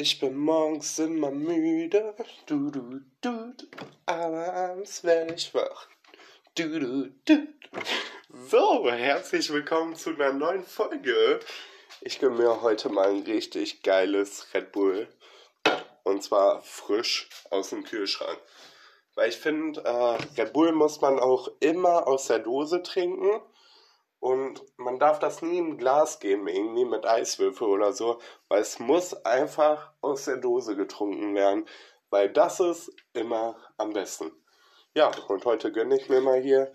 Ich bin morgens immer müde, du, du, du, aber abends werde ich wach. Du, du, du. So, herzlich willkommen zu einer neuen Folge. Ich gönne mir heute mal ein richtig geiles Red Bull. Und zwar frisch aus dem Kühlschrank. Weil ich finde, äh, Red Bull muss man auch immer aus der Dose trinken. Und man darf das nie im Glas geben, irgendwie mit Eiswürfel oder so, weil es muss einfach aus der Dose getrunken werden, weil das ist immer am besten. Ja, und heute gönne ich mir mal hier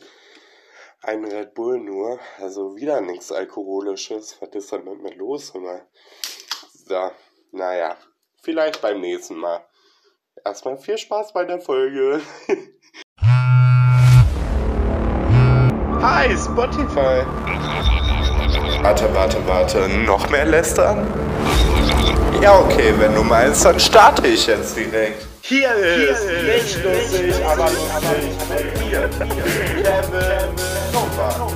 einen Red Bull nur, also wieder nichts Alkoholisches. Was ist denn mit mir los immer? So, naja, vielleicht beim nächsten Mal. Erstmal viel Spaß bei der Folge. Hi, Spotify. Warte, warte, warte. Noch mehr lästern? Ja, okay, wenn du meinst, dann starte ich jetzt direkt. Hier ist, Hier ist nicht lustig, aber lustig mir. Kevin Nova.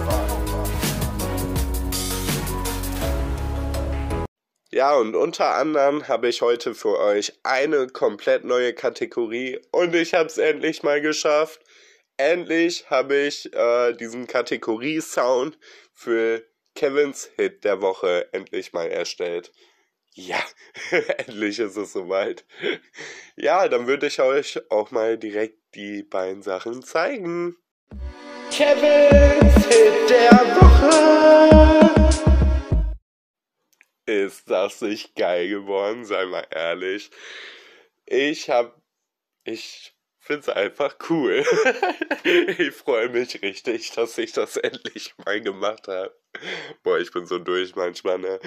Ja, und unter anderem habe ich heute für euch eine komplett neue Kategorie und ich habe es endlich mal geschafft endlich habe ich äh, diesen Kategorie-Sound für Kevins Hit der Woche endlich mal erstellt. Ja, endlich ist es soweit. Ja, dann würde ich euch auch mal direkt die beiden Sachen zeigen. Kevins Hit der Woche. Ist das nicht geil geworden, sei mal ehrlich. Ich hab, ich finde es einfach cool. ich freue mich richtig, dass ich das endlich mal gemacht habe. Boah, ich bin so durch manchmal, ne?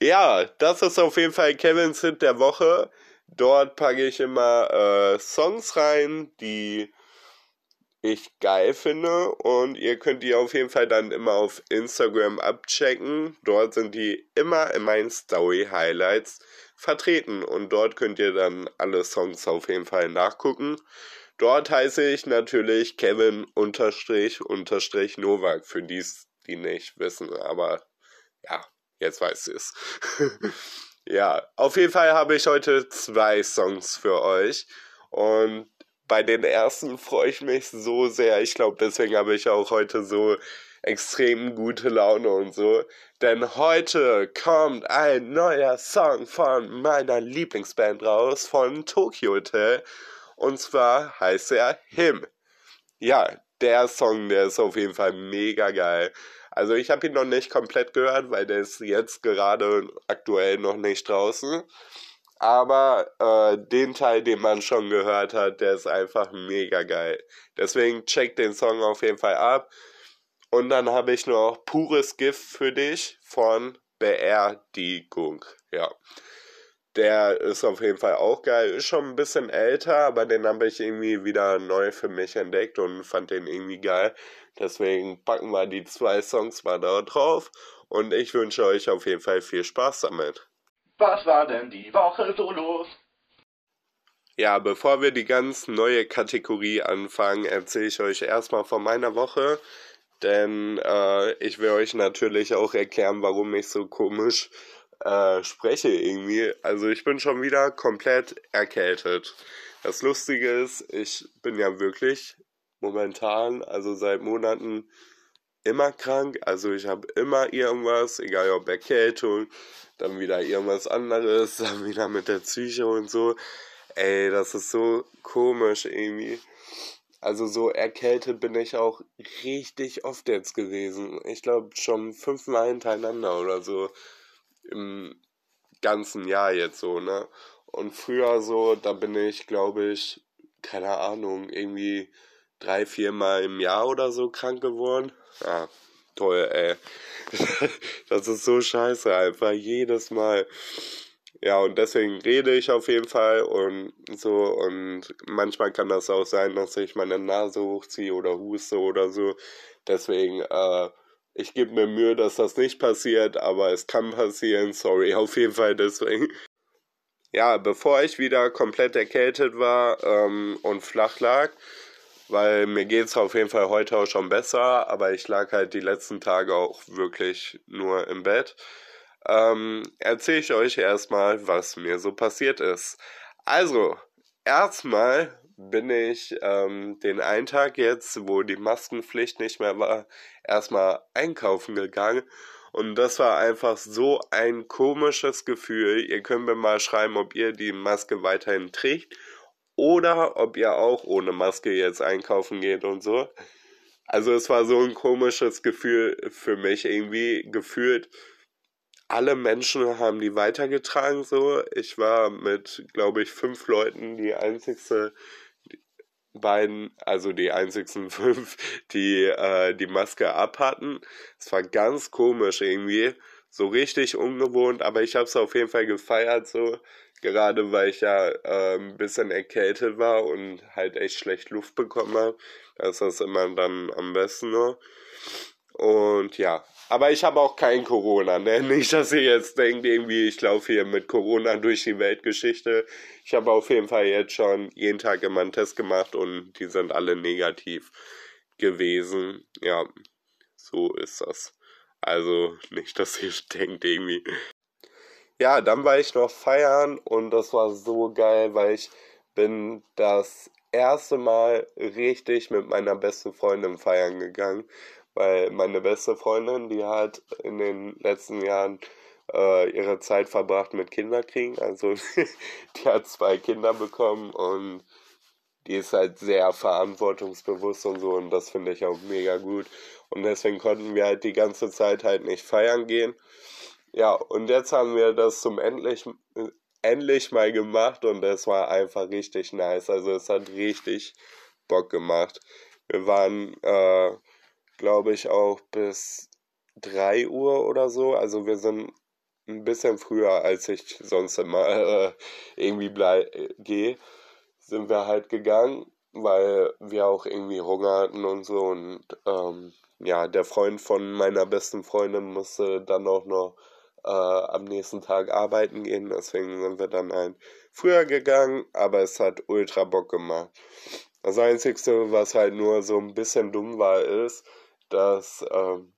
Ja, das ist auf jeden Fall Kevin's Hit der Woche. Dort packe ich immer äh, Songs rein, die ich geil finde und ihr könnt die auf jeden Fall dann immer auf Instagram abchecken. Dort sind die immer in meinen Story Highlights vertreten und dort könnt ihr dann alle Songs auf jeden Fall nachgucken. Dort heiße ich natürlich Kevin unterstrich unterstrich Novak für die, die nicht wissen, aber ja, jetzt weiß ich es. ja, auf jeden Fall habe ich heute zwei Songs für euch und bei den ersten freue ich mich so sehr. Ich glaube, deswegen habe ich auch heute so extrem gute Laune und so. Denn heute kommt ein neuer Song von meiner Lieblingsband raus, von Tokyo Hotel. Und zwar heißt er Him. Ja, der Song, der ist auf jeden Fall mega geil. Also ich habe ihn noch nicht komplett gehört, weil der ist jetzt gerade aktuell noch nicht draußen. Aber äh, den Teil, den man schon gehört hat, der ist einfach mega geil. Deswegen checkt den Song auf jeden Fall ab. Und dann habe ich noch Pures Gift für dich von Beerdigung. Ja. Der ist auf jeden Fall auch geil. Ist schon ein bisschen älter, aber den habe ich irgendwie wieder neu für mich entdeckt und fand den irgendwie geil. Deswegen packen wir die zwei Songs mal da drauf. Und ich wünsche euch auf jeden Fall viel Spaß damit. Was war denn die Woche so los? Ja, bevor wir die ganz neue Kategorie anfangen, erzähle ich euch erstmal von meiner Woche. Denn äh, ich will euch natürlich auch erklären, warum ich so komisch äh, spreche irgendwie. Also ich bin schon wieder komplett erkältet. Das Lustige ist, ich bin ja wirklich momentan, also seit Monaten immer krank. Also ich habe immer irgendwas, egal ob Erkältung, dann wieder irgendwas anderes, dann wieder mit der Psyche und so. Ey, das ist so komisch irgendwie. Also so erkältet bin ich auch richtig oft jetzt gewesen. Ich glaube schon fünfmal hintereinander oder so im ganzen Jahr jetzt so, ne? Und früher so, da bin ich, glaube ich, keine Ahnung, irgendwie drei, viermal im Jahr oder so krank geworden. Ja, toll, ey. das ist so scheiße, einfach jedes Mal. Ja, und deswegen rede ich auf jeden Fall und so. Und manchmal kann das auch sein, dass ich meine Nase hochziehe oder huste oder so. Deswegen, äh, ich gebe mir Mühe, dass das nicht passiert, aber es kann passieren. Sorry, auf jeden Fall deswegen. Ja, bevor ich wieder komplett erkältet war ähm, und flach lag, weil mir geht's auf jeden Fall heute auch schon besser, aber ich lag halt die letzten Tage auch wirklich nur im Bett ähm, erzähle ich euch erstmal, was mir so passiert ist. Also, erstmal bin ich ähm, den einen Tag jetzt, wo die Maskenpflicht nicht mehr war, erstmal einkaufen gegangen. Und das war einfach so ein komisches Gefühl. Ihr könnt mir mal schreiben, ob ihr die Maske weiterhin trägt oder ob ihr auch ohne Maske jetzt einkaufen geht und so. Also es war so ein komisches Gefühl für mich irgendwie gefühlt. Alle Menschen haben die weitergetragen so. Ich war mit, glaube ich, fünf Leuten die einzigste beiden, also die einzigsten fünf, die äh, die Maske abhatten. Es war ganz komisch irgendwie, so richtig ungewohnt, aber ich habe es auf jeden Fall gefeiert so gerade weil ich ja äh, ein bisschen erkältet war und halt echt schlecht Luft bekommen habe. Da ist das immer dann am besten nur. Und ja, aber ich habe auch kein Corona, ne? Nicht, dass ihr jetzt denkt, irgendwie, ich laufe hier mit Corona durch die Weltgeschichte. Ich habe auf jeden Fall jetzt schon jeden Tag immer einen Test gemacht und die sind alle negativ gewesen. Ja, so ist das. Also nicht, dass ihr denkt, irgendwie, ja, dann war ich noch feiern und das war so geil, weil ich bin das erste Mal richtig mit meiner besten Freundin feiern gegangen, weil meine beste Freundin, die hat in den letzten Jahren äh, ihre Zeit verbracht mit Kinderkriegen, also die hat zwei Kinder bekommen und die ist halt sehr verantwortungsbewusst und so und das finde ich auch mega gut und deswegen konnten wir halt die ganze Zeit halt nicht feiern gehen ja, und jetzt haben wir das zum endlich, endlich mal gemacht und es war einfach richtig nice. Also es hat richtig Bock gemacht. Wir waren, äh, glaube ich, auch bis 3 Uhr oder so. Also wir sind ein bisschen früher, als ich sonst immer äh, irgendwie äh, gehe, sind wir halt gegangen, weil wir auch irgendwie Hunger hatten und so. Und ähm, ja, der Freund von meiner besten Freundin musste dann auch noch äh, am nächsten Tag arbeiten gehen. Deswegen sind wir dann ein früher gegangen, aber es hat ultra Bock gemacht. Das Einzige, was halt nur so ein bisschen dumm war, ist, dass, ähm,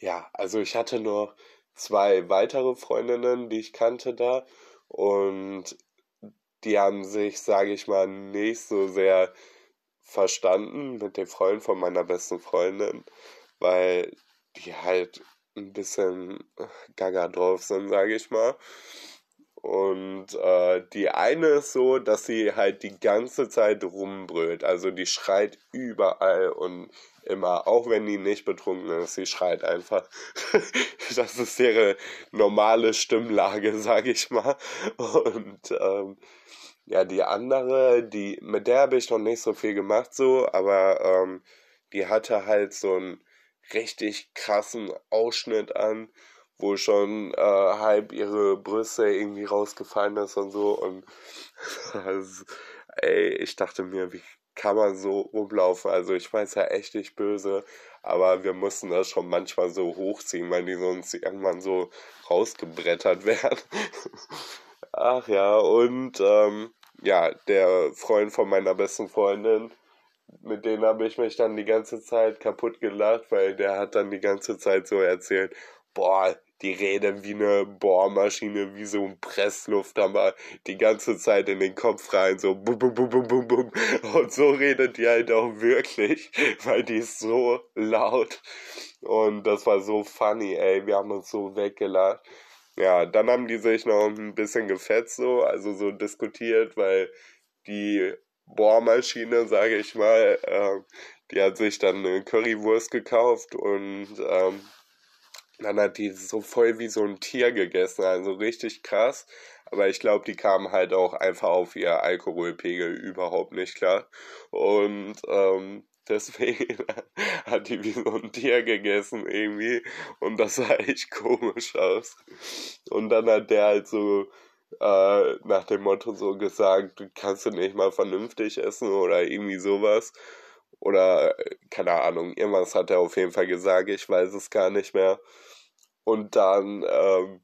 ja, also ich hatte nur zwei weitere Freundinnen, die ich kannte da und die haben sich, sage ich mal, nicht so sehr verstanden mit dem Freund von meiner besten Freundin, weil die halt ein bisschen gaga drauf sind, sage ich mal. Und äh, die eine ist so, dass sie halt die ganze Zeit rumbrüllt. Also die schreit überall und immer, auch wenn die nicht betrunken ist, sie schreit einfach. das ist ihre normale Stimmlage, sage ich mal. Und ähm, ja, die andere, die, mit der habe ich noch nicht so viel gemacht, so, aber ähm, die hatte halt so ein richtig krassen Ausschnitt an, wo schon äh, halb ihre Brüste irgendwie rausgefallen ist und so. Und also, ey, ich dachte mir, wie kann man so rumlaufen? Also ich weiß ja echt nicht böse, aber wir mussten das schon manchmal so hochziehen, weil die sonst irgendwann so rausgebrettert werden. Ach ja, und ähm, ja, der Freund von meiner besten Freundin, mit denen habe ich mich dann die ganze Zeit kaputt gelacht, weil der hat dann die ganze Zeit so erzählt, boah, die reden wie eine Bohrmaschine, wie so ein Presslufthammer, die ganze Zeit in den Kopf rein, so bum, bum, bum, bum, bum, bum. Und so redet die halt auch wirklich, weil die ist so laut. Und das war so funny, ey, wir haben uns so weggelacht. Ja, dann haben die sich noch ein bisschen gefetzt, so, also so diskutiert, weil die Bohrmaschine, sage ich mal. Ähm, die hat sich dann eine Currywurst gekauft und ähm, dann hat die so voll wie so ein Tier gegessen, also richtig krass. Aber ich glaube, die kam halt auch einfach auf ihr Alkoholpegel überhaupt nicht klar. Und ähm, deswegen hat die wie so ein Tier gegessen irgendwie. Und das sah echt komisch aus. Und dann hat der halt so äh, nach dem Motto so gesagt, kannst du nicht mal vernünftig essen oder irgendwie sowas. Oder, keine Ahnung, irgendwas hat er auf jeden Fall gesagt, ich weiß es gar nicht mehr. Und dann ähm,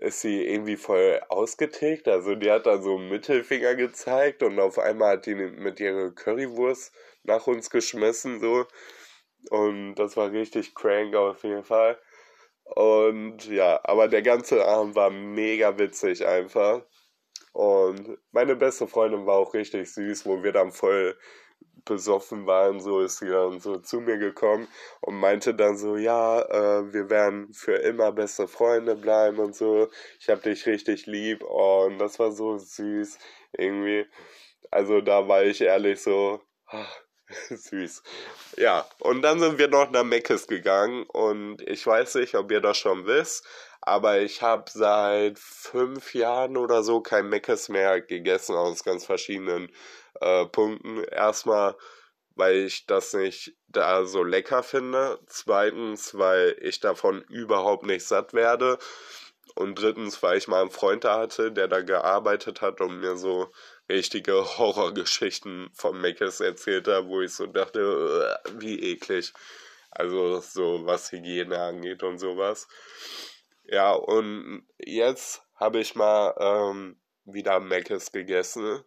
ist sie irgendwie voll ausgetickt. Also die hat dann so einen Mittelfinger gezeigt und auf einmal hat die mit ihrer Currywurst nach uns geschmissen so. Und das war richtig crank auf jeden Fall. Und ja, aber der ganze Abend war mega witzig einfach. Und meine beste Freundin war auch richtig süß, wo wir dann voll besoffen waren, so ist sie dann so zu mir gekommen und meinte dann so, ja, äh, wir werden für immer beste Freunde bleiben und so. Ich hab dich richtig lieb und das war so süß irgendwie. Also da war ich ehrlich so, ach, süß. Ja, und dann sind wir noch nach Meckes gegangen und ich weiß nicht, ob ihr das schon wisst, aber ich habe seit fünf Jahren oder so kein Meckes mehr gegessen aus ganz verschiedenen äh, Punkten. Erstmal, weil ich das nicht da so lecker finde. Zweitens, weil ich davon überhaupt nicht satt werde. Und drittens, weil ich mal einen Freund da hatte, der da gearbeitet hat und mir so richtige Horrorgeschichten von Meckes erzählt hat, wo ich so dachte, wie eklig. Also so was Hygiene angeht und sowas. Ja, und jetzt habe ich mal ähm, wieder Meckes gegessen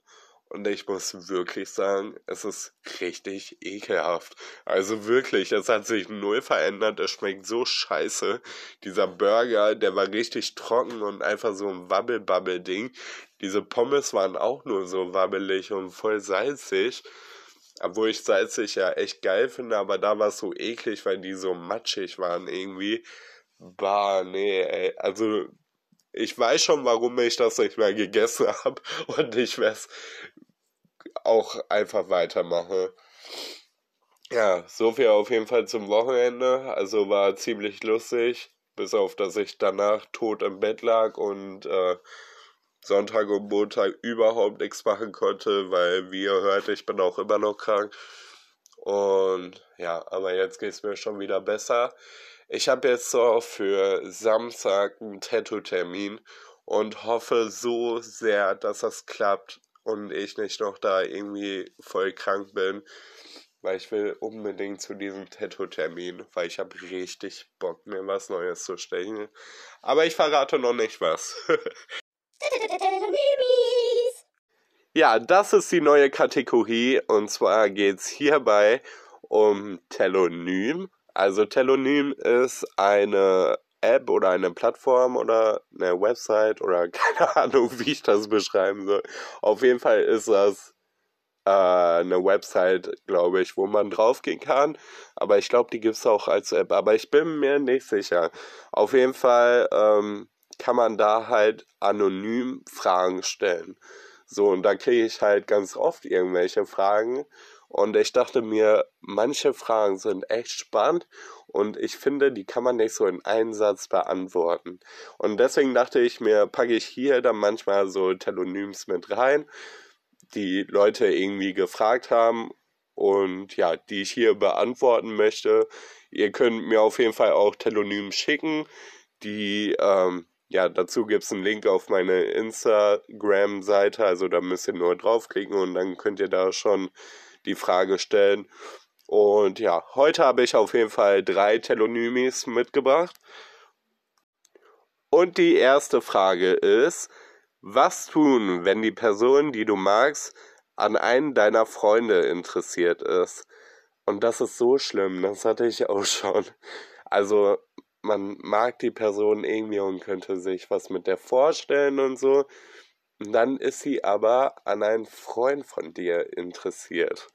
und ich muss wirklich sagen, es ist richtig ekelhaft. Also wirklich, es hat sich null verändert. Es schmeckt so scheiße. Dieser Burger, der war richtig trocken und einfach so ein Wabbel-Babbel-Ding. Diese Pommes waren auch nur so wabbelig und voll salzig. Obwohl ich salzig ja echt geil finde, aber da war es so eklig, weil die so matschig waren irgendwie. Bah, nee, ey. Also ich weiß schon, warum ich das nicht mehr gegessen habe und ich werde es auch einfach weitermache. Ja, so viel auf jeden Fall zum Wochenende. Also war ziemlich lustig, bis auf dass ich danach tot im Bett lag und äh, Sonntag und Montag überhaupt nichts machen konnte, weil wie ihr hört, ich bin auch immer noch krank. Und ja, aber jetzt geht es mir schon wieder besser. Ich habe jetzt so für Samstag einen Tattoo-Termin und hoffe so sehr, dass das klappt und ich nicht noch da irgendwie voll krank bin, weil ich will unbedingt zu diesem Tattoo-Termin, weil ich habe richtig Bock, mir was Neues zu stechen. Aber ich verrate noch nicht was. ja, das ist die neue Kategorie und zwar geht es hierbei um Telonym. Also Telonym ist eine App oder eine Plattform oder eine Website oder keine Ahnung, wie ich das beschreiben soll. Auf jeden Fall ist das äh, eine Website, glaube ich, wo man draufgehen kann. Aber ich glaube, die gibt es auch als App. Aber ich bin mir nicht sicher. Auf jeden Fall ähm, kann man da halt anonym Fragen stellen. So, und da kriege ich halt ganz oft irgendwelche Fragen und ich dachte mir, manche Fragen sind echt spannend und ich finde, die kann man nicht so in einen Satz beantworten. Und deswegen dachte ich mir, packe ich hier dann manchmal so Telonyms mit rein, die Leute irgendwie gefragt haben und ja, die ich hier beantworten möchte. Ihr könnt mir auf jeden Fall auch Telonym schicken. Die, ähm, ja, dazu gibt es einen Link auf meine Instagram-Seite, also da müsst ihr nur draufklicken und dann könnt ihr da schon die Frage stellen. Und ja, heute habe ich auf jeden Fall drei Telonymis mitgebracht. Und die erste Frage ist, was tun, wenn die Person, die du magst, an einen deiner Freunde interessiert ist? Und das ist so schlimm, das hatte ich auch schon. Also, man mag die Person irgendwie und könnte sich was mit der vorstellen und so. Dann ist sie aber an einen Freund von dir interessiert.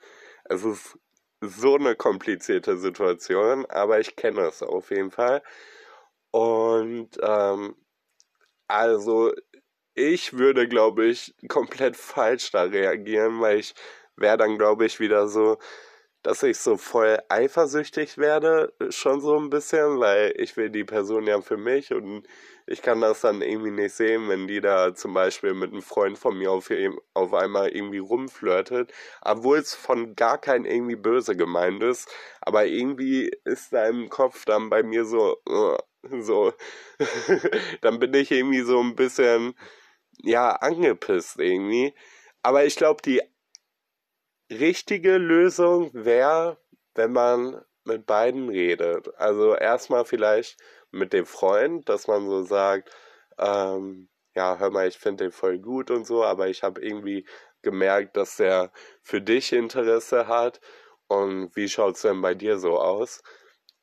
Es ist so eine komplizierte Situation, aber ich kenne es auf jeden Fall. Und ähm, also ich würde, glaube ich, komplett falsch da reagieren, weil ich wäre dann, glaube ich, wieder so, dass ich so voll eifersüchtig werde, schon so ein bisschen, weil ich will die Person ja für mich und ich kann das dann irgendwie nicht sehen, wenn die da zum Beispiel mit einem Freund von mir auf, auf einmal irgendwie rumflirtet, obwohl es von gar kein irgendwie böse gemeint ist, aber irgendwie ist da im Kopf dann bei mir so, uh, so, dann bin ich irgendwie so ein bisschen, ja, angepisst irgendwie. Aber ich glaube, die richtige Lösung wäre, wenn man mit beiden redet. Also erstmal vielleicht mit dem Freund, dass man so sagt, ähm, ja, hör mal, ich finde den voll gut und so, aber ich habe irgendwie gemerkt, dass er für dich Interesse hat. Und wie schaut es denn bei dir so aus?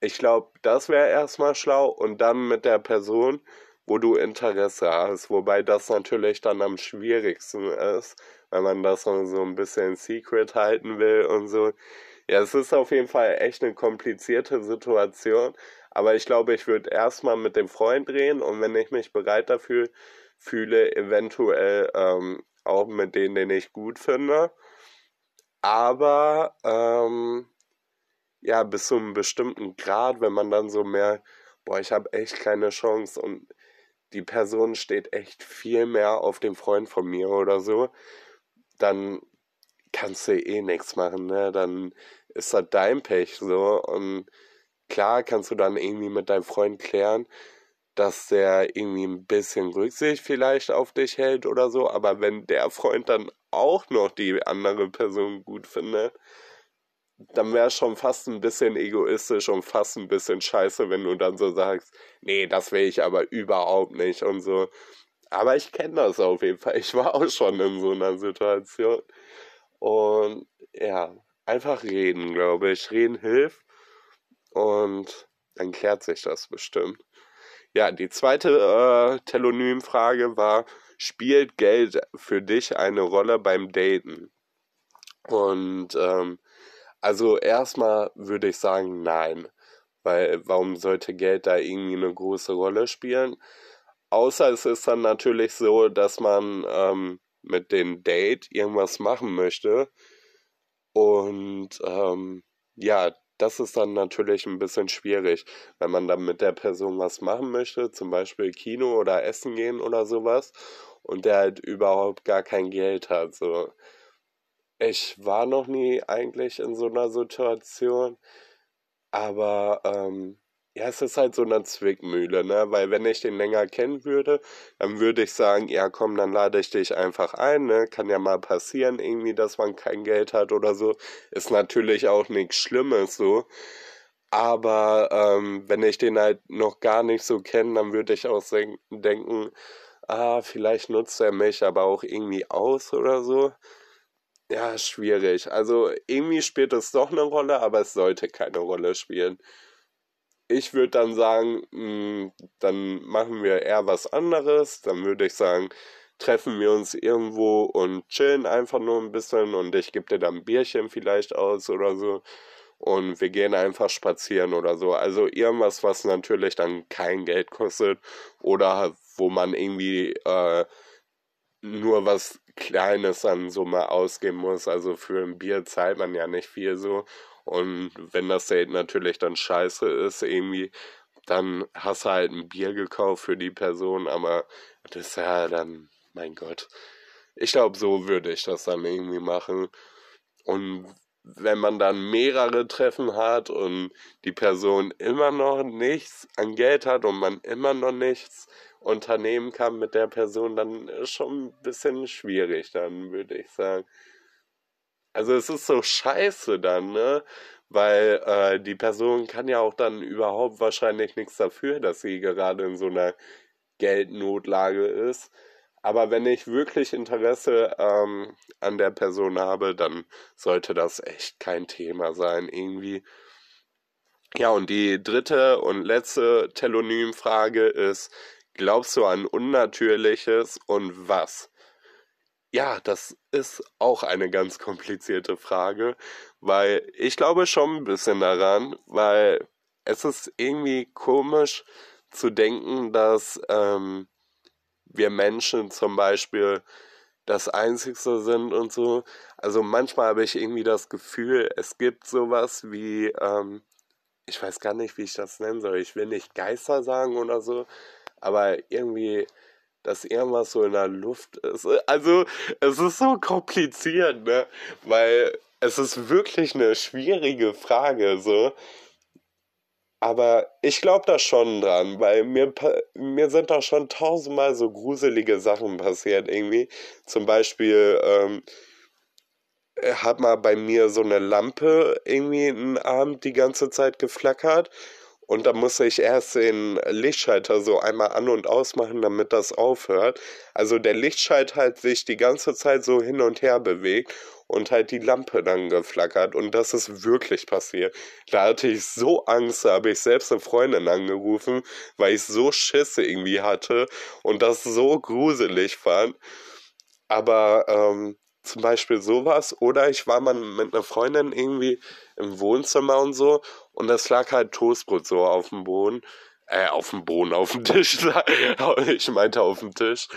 ich glaube, das wäre erstmal schlau und dann mit der Person, wo du Interesse hast. Wobei das natürlich dann am schwierigsten ist, wenn man das so ein bisschen secret halten will und so. Ja, es ist auf jeden Fall echt eine komplizierte Situation. Aber ich glaube, ich würde erstmal mit dem Freund reden und wenn ich mich bereit dafür fühle, eventuell ähm, auch mit denen, den ich gut finde. Aber ähm, ja, bis zu einem bestimmten Grad, wenn man dann so mehr, boah, ich habe echt keine Chance und die Person steht echt viel mehr auf dem Freund von mir oder so, dann kannst du eh nichts machen, ne? Dann ist das dein Pech so und klar kannst du dann irgendwie mit deinem Freund klären, dass der irgendwie ein bisschen Rücksicht vielleicht auf dich hält oder so, aber wenn der Freund dann auch noch die andere Person gut findet, dann wäre es schon fast ein bisschen egoistisch und fast ein bisschen scheiße, wenn du dann so sagst, nee, das will ich aber überhaupt nicht und so. Aber ich kenne das auf jeden Fall. Ich war auch schon in so einer Situation. Und ja, einfach reden, glaube ich. Reden hilft. Und dann klärt sich das bestimmt. Ja, die zweite äh, Telonym-Frage war, spielt Geld für dich eine Rolle beim Daten? Und ähm, also erstmal würde ich sagen, nein. Weil warum sollte Geld da irgendwie eine große Rolle spielen? Außer es ist dann natürlich so, dass man ähm, mit dem Date irgendwas machen möchte. Und ähm, ja, das ist dann natürlich ein bisschen schwierig, wenn man dann mit der Person was machen möchte, zum Beispiel Kino oder Essen gehen oder sowas, und der halt überhaupt gar kein Geld hat. So, ich war noch nie eigentlich in so einer Situation, aber ähm, ja, es ist halt so eine Zwickmühle, ne? Weil wenn ich den länger kennen würde, dann würde ich sagen, ja komm, dann lade ich dich einfach ein, ne? Kann ja mal passieren, irgendwie, dass man kein Geld hat oder so. Ist natürlich auch nichts Schlimmes so. Aber ähm, wenn ich den halt noch gar nicht so kenne, dann würde ich auch denken, ah, vielleicht nutzt er mich aber auch irgendwie aus oder so. Ja, schwierig. Also irgendwie spielt es doch eine Rolle, aber es sollte keine Rolle spielen. Ich würde dann sagen, hm, dann machen wir eher was anderes. Dann würde ich sagen, treffen wir uns irgendwo und chillen einfach nur ein bisschen und ich gebe dir dann ein Bierchen vielleicht aus oder so. Und wir gehen einfach spazieren oder so. Also irgendwas, was natürlich dann kein Geld kostet oder wo man irgendwie äh, nur was Kleines an Summe ausgeben muss. Also für ein Bier zahlt man ja nicht viel so. Und wenn das Date natürlich dann scheiße ist, irgendwie, dann hast du halt ein Bier gekauft für die Person, aber das ist ja dann, mein Gott. Ich glaube, so würde ich das dann irgendwie machen. Und wenn man dann mehrere Treffen hat und die Person immer noch nichts an Geld hat und man immer noch nichts unternehmen kann mit der Person, dann ist schon ein bisschen schwierig, dann würde ich sagen. Also es ist so scheiße dann, ne? Weil äh, die Person kann ja auch dann überhaupt wahrscheinlich nichts dafür, dass sie gerade in so einer Geldnotlage ist. Aber wenn ich wirklich Interesse ähm, an der Person habe, dann sollte das echt kein Thema sein, irgendwie. Ja, und die dritte und letzte Telonym-Frage ist, Glaubst du an Unnatürliches und was? Ja, das ist auch eine ganz komplizierte Frage, weil ich glaube schon ein bisschen daran, weil es ist irgendwie komisch zu denken, dass ähm, wir Menschen zum Beispiel das Einzigste sind und so. Also manchmal habe ich irgendwie das Gefühl, es gibt sowas wie, ähm, ich weiß gar nicht, wie ich das nennen soll. Ich will nicht Geister sagen oder so, aber irgendwie, dass irgendwas so in der Luft ist. Also, es ist so kompliziert, ne? Weil es ist wirklich eine schwierige Frage, so. Aber ich glaube da schon dran, weil mir, mir sind da schon tausendmal so gruselige Sachen passiert irgendwie. Zum Beispiel ähm, hat mal bei mir so eine Lampe irgendwie einen Abend die ganze Zeit geflackert und da musste ich erst den Lichtschalter so einmal an und ausmachen, damit das aufhört. Also der Lichtschalter halt sich die ganze Zeit so hin und her bewegt. und halt die Lampe dann geflackert und das ist wirklich passiert. Da hatte ich so Angst, da habe ich selbst eine Freundin angerufen, weil ich so Schisse irgendwie hatte und das so gruselig fand. Aber ähm, zum Beispiel sowas. Oder ich war mal mit einer Freundin irgendwie im Wohnzimmer und so und das lag halt Toastbrot so auf dem Boden. Äh, auf dem Boden, auf dem Tisch. ich meinte auf dem Tisch.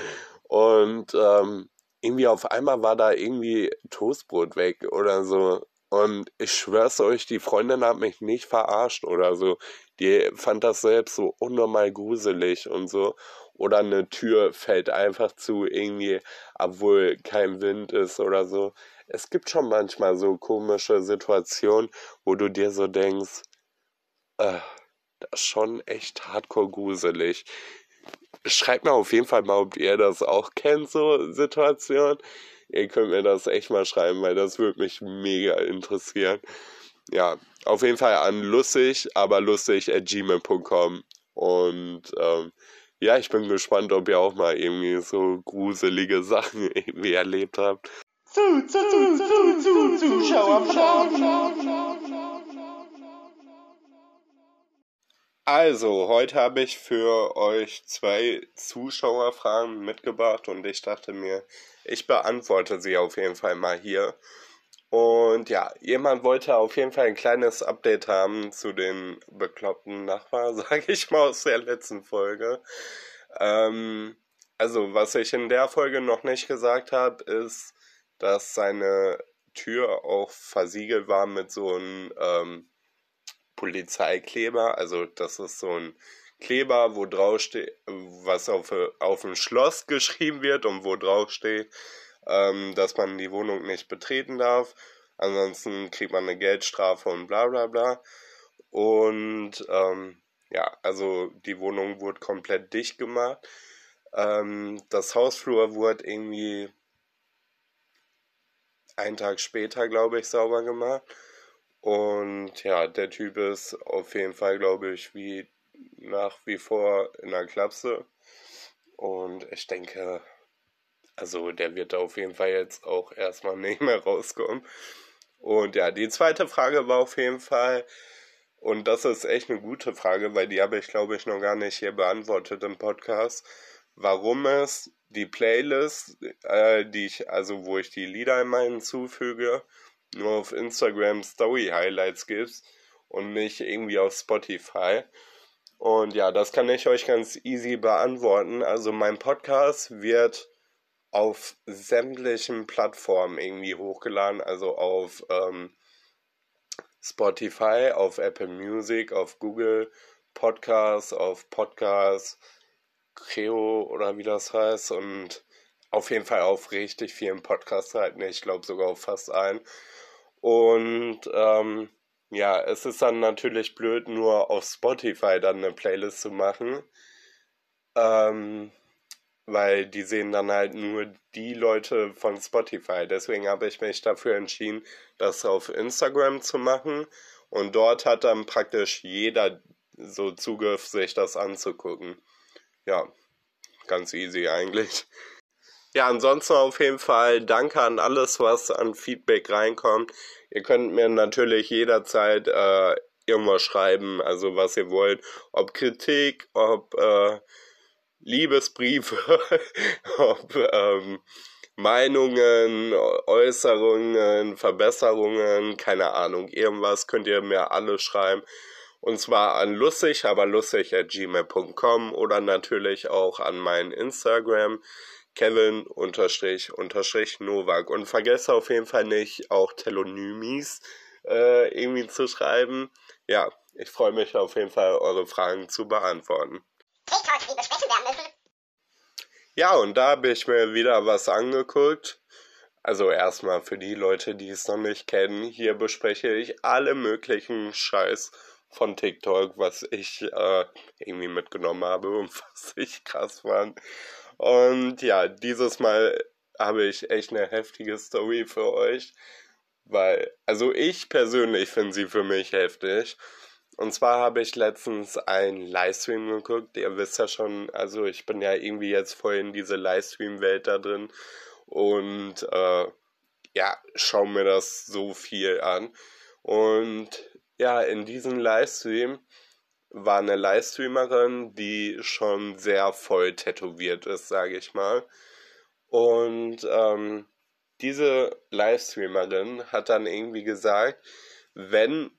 Und ähm, irgendwie auf einmal war da irgendwie Toastbrot weg oder so. Und ich schwör's euch, die Freundin hat mich nicht verarscht oder so. Die fand das selbst so unnormal gruselig und so oder eine Tür fällt einfach zu, irgendwie, obwohl kein Wind ist oder so. Es gibt schon manchmal so komische Situationen, wo du dir so denkst, äh, das ist schon echt hardcore gruselig. Schreibt mir auf jeden Fall mal, ob ihr das auch kennt, so Situationen. Ihr könnt mir das echt mal schreiben, weil das würde mich mega interessieren. Ja, auf jeden Fall an lustig, aber lustig at gmail.com. Und ähm, ja, ich bin gespannt, ob ihr auch mal irgendwie so gruselige Sachen irgendwie erlebt habt. Zu, zu, zu, zu, zu, Zuschauer, Also, heute habe ich für euch zwei Zuschauerfragen mitgebracht und ich dachte mir, ich beantworte sie auf jeden Fall mal hier. Und ja, jemand wollte auf jeden Fall ein kleines Update haben zu den bekloppten Nachbarn, sage ich mal, aus der letzten Folge. Ähm, also, was ich in der Folge noch nicht gesagt habe, ist, dass seine Tür auch versiegelt war mit so einem ähm, Polizeikleber. Also, das ist so ein Kleber, wo drauf steht, was auf, auf dem Schloss geschrieben wird und wo drauf steht, ähm, dass man die Wohnung nicht betreten darf. Ansonsten kriegt man eine Geldstrafe und bla bla bla. Und ähm, ja, also die Wohnung wurde komplett dicht gemacht. Ähm, das Hausflur wurde irgendwie einen Tag später, glaube ich, sauber gemacht. Und ja, der Typ ist auf jeden Fall, glaube ich, wie nach wie vor in der Klapse. Und ich denke, also der wird auf jeden Fall jetzt auch erstmal nicht mehr rauskommen. Und ja, die zweite Frage war auf jeden Fall, und das ist echt eine gute Frage, weil die habe ich, glaube ich, noch gar nicht hier beantwortet im Podcast, warum es die Playlist, äh, die ich, also wo ich die Lieder immer hinzufüge, nur auf Instagram Story Highlights gibt und nicht irgendwie auf Spotify. Und ja, das kann ich euch ganz easy beantworten. Also mein Podcast wird auf sämtlichen Plattformen irgendwie hochgeladen, also auf ähm, Spotify, auf Apple Music, auf Google Podcasts, auf Podcasts, Creo oder wie das heißt und auf jeden Fall auf richtig vielen Podcast-Seiten, ich glaube sogar auf fast allen. Und ähm, ja, es ist dann natürlich blöd, nur auf Spotify dann eine Playlist zu machen. Ähm, weil die sehen dann halt nur die Leute von Spotify. Deswegen habe ich mich dafür entschieden, das auf Instagram zu machen. Und dort hat dann praktisch jeder so Zugriff, sich das anzugucken. Ja, ganz easy eigentlich. Ja, ansonsten auf jeden Fall danke an alles, was an Feedback reinkommt. Ihr könnt mir natürlich jederzeit äh, irgendwas schreiben, also was ihr wollt. Ob Kritik, ob äh, Liebesbriefe, ob ähm, Meinungen, Äußerungen, Verbesserungen, keine Ahnung, irgendwas könnt ihr mir alle schreiben. Und zwar an lustig, aber lustig at gmail.com oder natürlich auch an mein Instagram, Kevin unterstrich unterstrich Novak. Und vergesst auf jeden Fall nicht, auch Telonymis äh, irgendwie zu schreiben. Ja, ich freue mich auf jeden Fall, eure Fragen zu beantworten. TikToks, die besprechen werden müssen. Ja, und da habe ich mir wieder was angeguckt. Also erstmal für die Leute, die es noch nicht kennen, hier bespreche ich alle möglichen Scheiß von TikTok, was ich äh, irgendwie mitgenommen habe und was ich krass fand. Und ja, dieses Mal habe ich echt eine heftige Story für euch, weil, also ich persönlich finde sie für mich heftig. Und zwar habe ich letztens einen Livestream geguckt. Ihr wisst ja schon, also ich bin ja irgendwie jetzt voll in diese Livestream-Welt da drin. Und äh, ja, schau mir das so viel an. Und ja, in diesem Livestream war eine Livestreamerin, die schon sehr voll tätowiert ist, sage ich mal. Und ähm, diese Livestreamerin hat dann irgendwie gesagt, wenn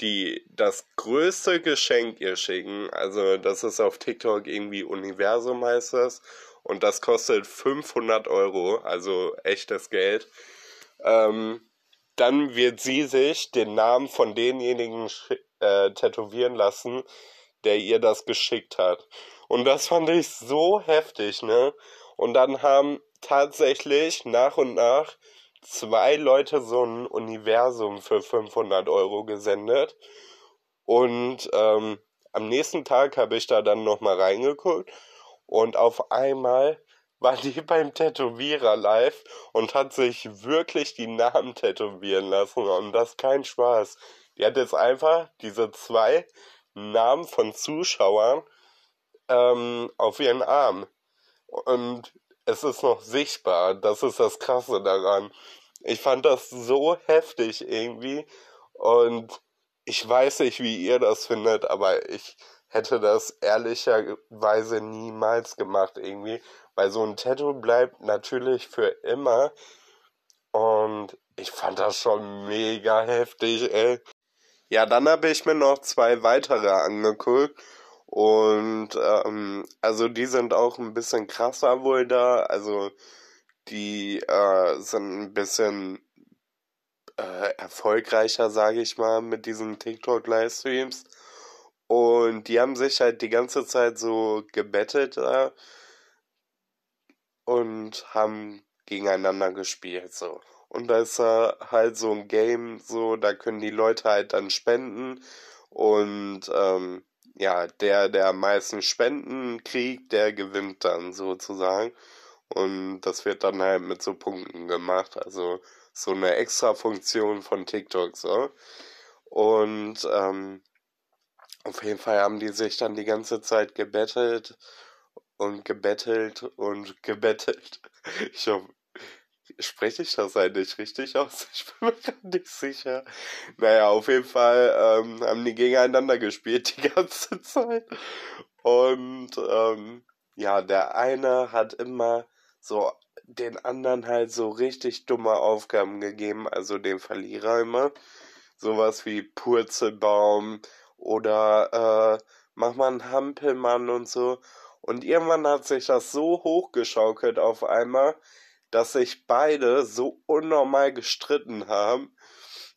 die das größte Geschenk ihr schicken, also das ist auf TikTok irgendwie Universum heißt das, und das kostet 500 Euro, also echtes Geld, ähm, dann wird sie sich den Namen von denjenigen äh, tätowieren lassen, der ihr das geschickt hat. Und das fand ich so heftig, ne? Und dann haben tatsächlich nach und nach zwei Leute so ein Universum für 500 Euro gesendet. Und ähm, am nächsten Tag habe ich da dann nochmal reingeguckt und auf einmal war die beim Tätowierer live und hat sich wirklich die Namen tätowieren lassen und das kein Spaß. Die hat jetzt einfach diese zwei Namen von Zuschauern ähm, auf ihren Arm. Und es ist noch sichtbar. Das ist das Krasse daran. Ich fand das so heftig irgendwie. Und ich weiß nicht, wie ihr das findet, aber ich hätte das ehrlicherweise niemals gemacht irgendwie. Weil so ein Tattoo bleibt natürlich für immer. Und ich fand das schon mega heftig, ey. Ja, dann habe ich mir noch zwei weitere angeguckt. Und ähm, also die sind auch ein bisschen krasser wohl da. Also die äh, sind ein bisschen äh, erfolgreicher, sage ich mal, mit diesen TikTok-Livestreams. Und die haben sich halt die ganze Zeit so gebettelt da und haben gegeneinander gespielt so. Und da ist halt so ein Game, so, da können die Leute halt dann spenden und ähm, ja, der, der am meisten Spenden kriegt, der gewinnt dann sozusagen. Und das wird dann halt mit so Punkten gemacht. Also so eine extra Funktion von TikTok so. Und ähm, auf jeden Fall haben die sich dann die ganze Zeit gebettelt und gebettelt und gebettelt. Ich hoffe, spreche ich das eigentlich richtig aus? Ich bin mir gar nicht sicher. Naja, auf jeden Fall ähm, haben die gegeneinander gespielt die ganze Zeit. Und ähm, ja, der eine hat immer so den anderen halt so richtig dumme Aufgaben gegeben, also dem Verlierer immer. Sowas wie Purzelbaum oder äh, mach mal einen Hampelmann und so. Und irgendwann hat sich das so hochgeschaukelt auf einmal, dass sich beide so unnormal gestritten haben.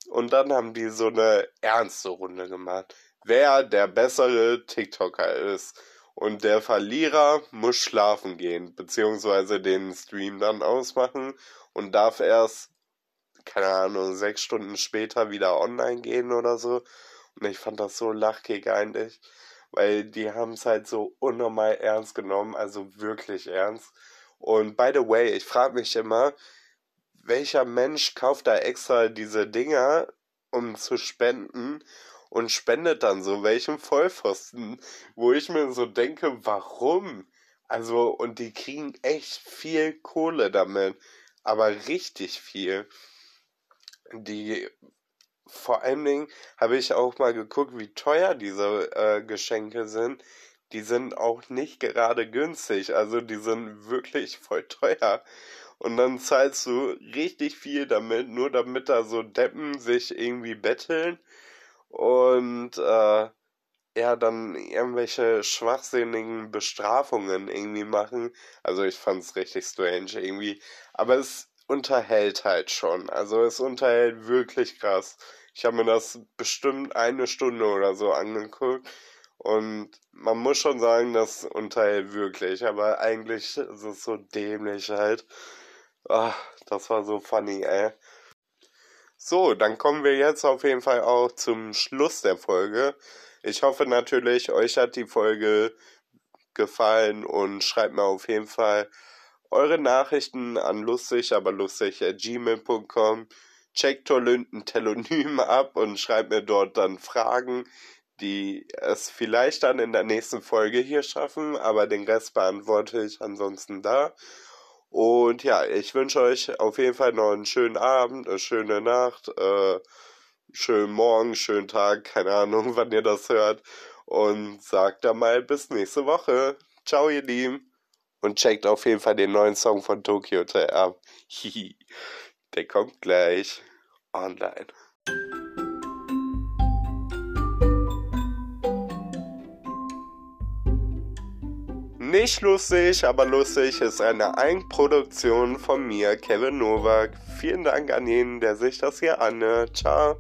Und dann haben die so eine ernste Runde gemacht. Wer der bessere TikToker ist. Und der Verlierer muss schlafen gehen, beziehungsweise den Stream dann ausmachen und darf erst, keine Ahnung, sechs Stunden später wieder online gehen oder so. Und ich fand das so lachkick eigentlich, weil die haben es halt so unnormal ernst genommen, also wirklich ernst. Und by the way, ich frage mich immer, welcher Mensch kauft da extra diese Dinger, um zu spenden und spendet dann so welchem Vollpfosten, wo ich mir so denke, warum? Also, und die kriegen echt viel Kohle damit, aber richtig viel. Die, vor allen Dingen habe ich auch mal geguckt, wie teuer diese äh, Geschenke sind die sind auch nicht gerade günstig. Also die sind wirklich voll teuer. Und dann zahlst du richtig viel damit, nur damit da so Deppen sich irgendwie betteln und äh, ja, dann irgendwelche schwachsinnigen Bestrafungen irgendwie machen. Also ich fand's richtig strange irgendwie. Aber es unterhält halt schon. Also es unterhält wirklich krass. Ich habe mir das bestimmt eine Stunde oder so angeguckt. Und man muss schon sagen, das unterhält wirklich, aber eigentlich ist es so dämlich halt. Ach, das war so funny, ey. So, dann kommen wir jetzt auf jeden Fall auch zum Schluss der Folge. Ich hoffe natürlich, euch hat die Folge gefallen und schreibt mir auf jeden Fall eure Nachrichten an lustig, aber lustig at gmail.com. Checkt Tolynten Telonym ab und schreibt mir dort dann Fragen, die es vielleicht dann in der nächsten Folge hier schaffen, aber den Rest beantworte ich ansonsten da. Und ja, ich wünsche euch auf jeden Fall noch einen schönen Abend, eine schöne Nacht, äh, schönen Morgen, schönen Tag, keine Ahnung, wann ihr das hört. Und sagt dann mal bis nächste Woche. Ciao, ihr Lieben. Und checkt auf jeden Fall den neuen Song von Tokyo Hotel ab. Der kommt gleich online. Nicht lustig, aber lustig ist eine Eigenproduktion von mir, Kevin Nowak. Vielen Dank an jeden, der sich das hier anhört. Ciao.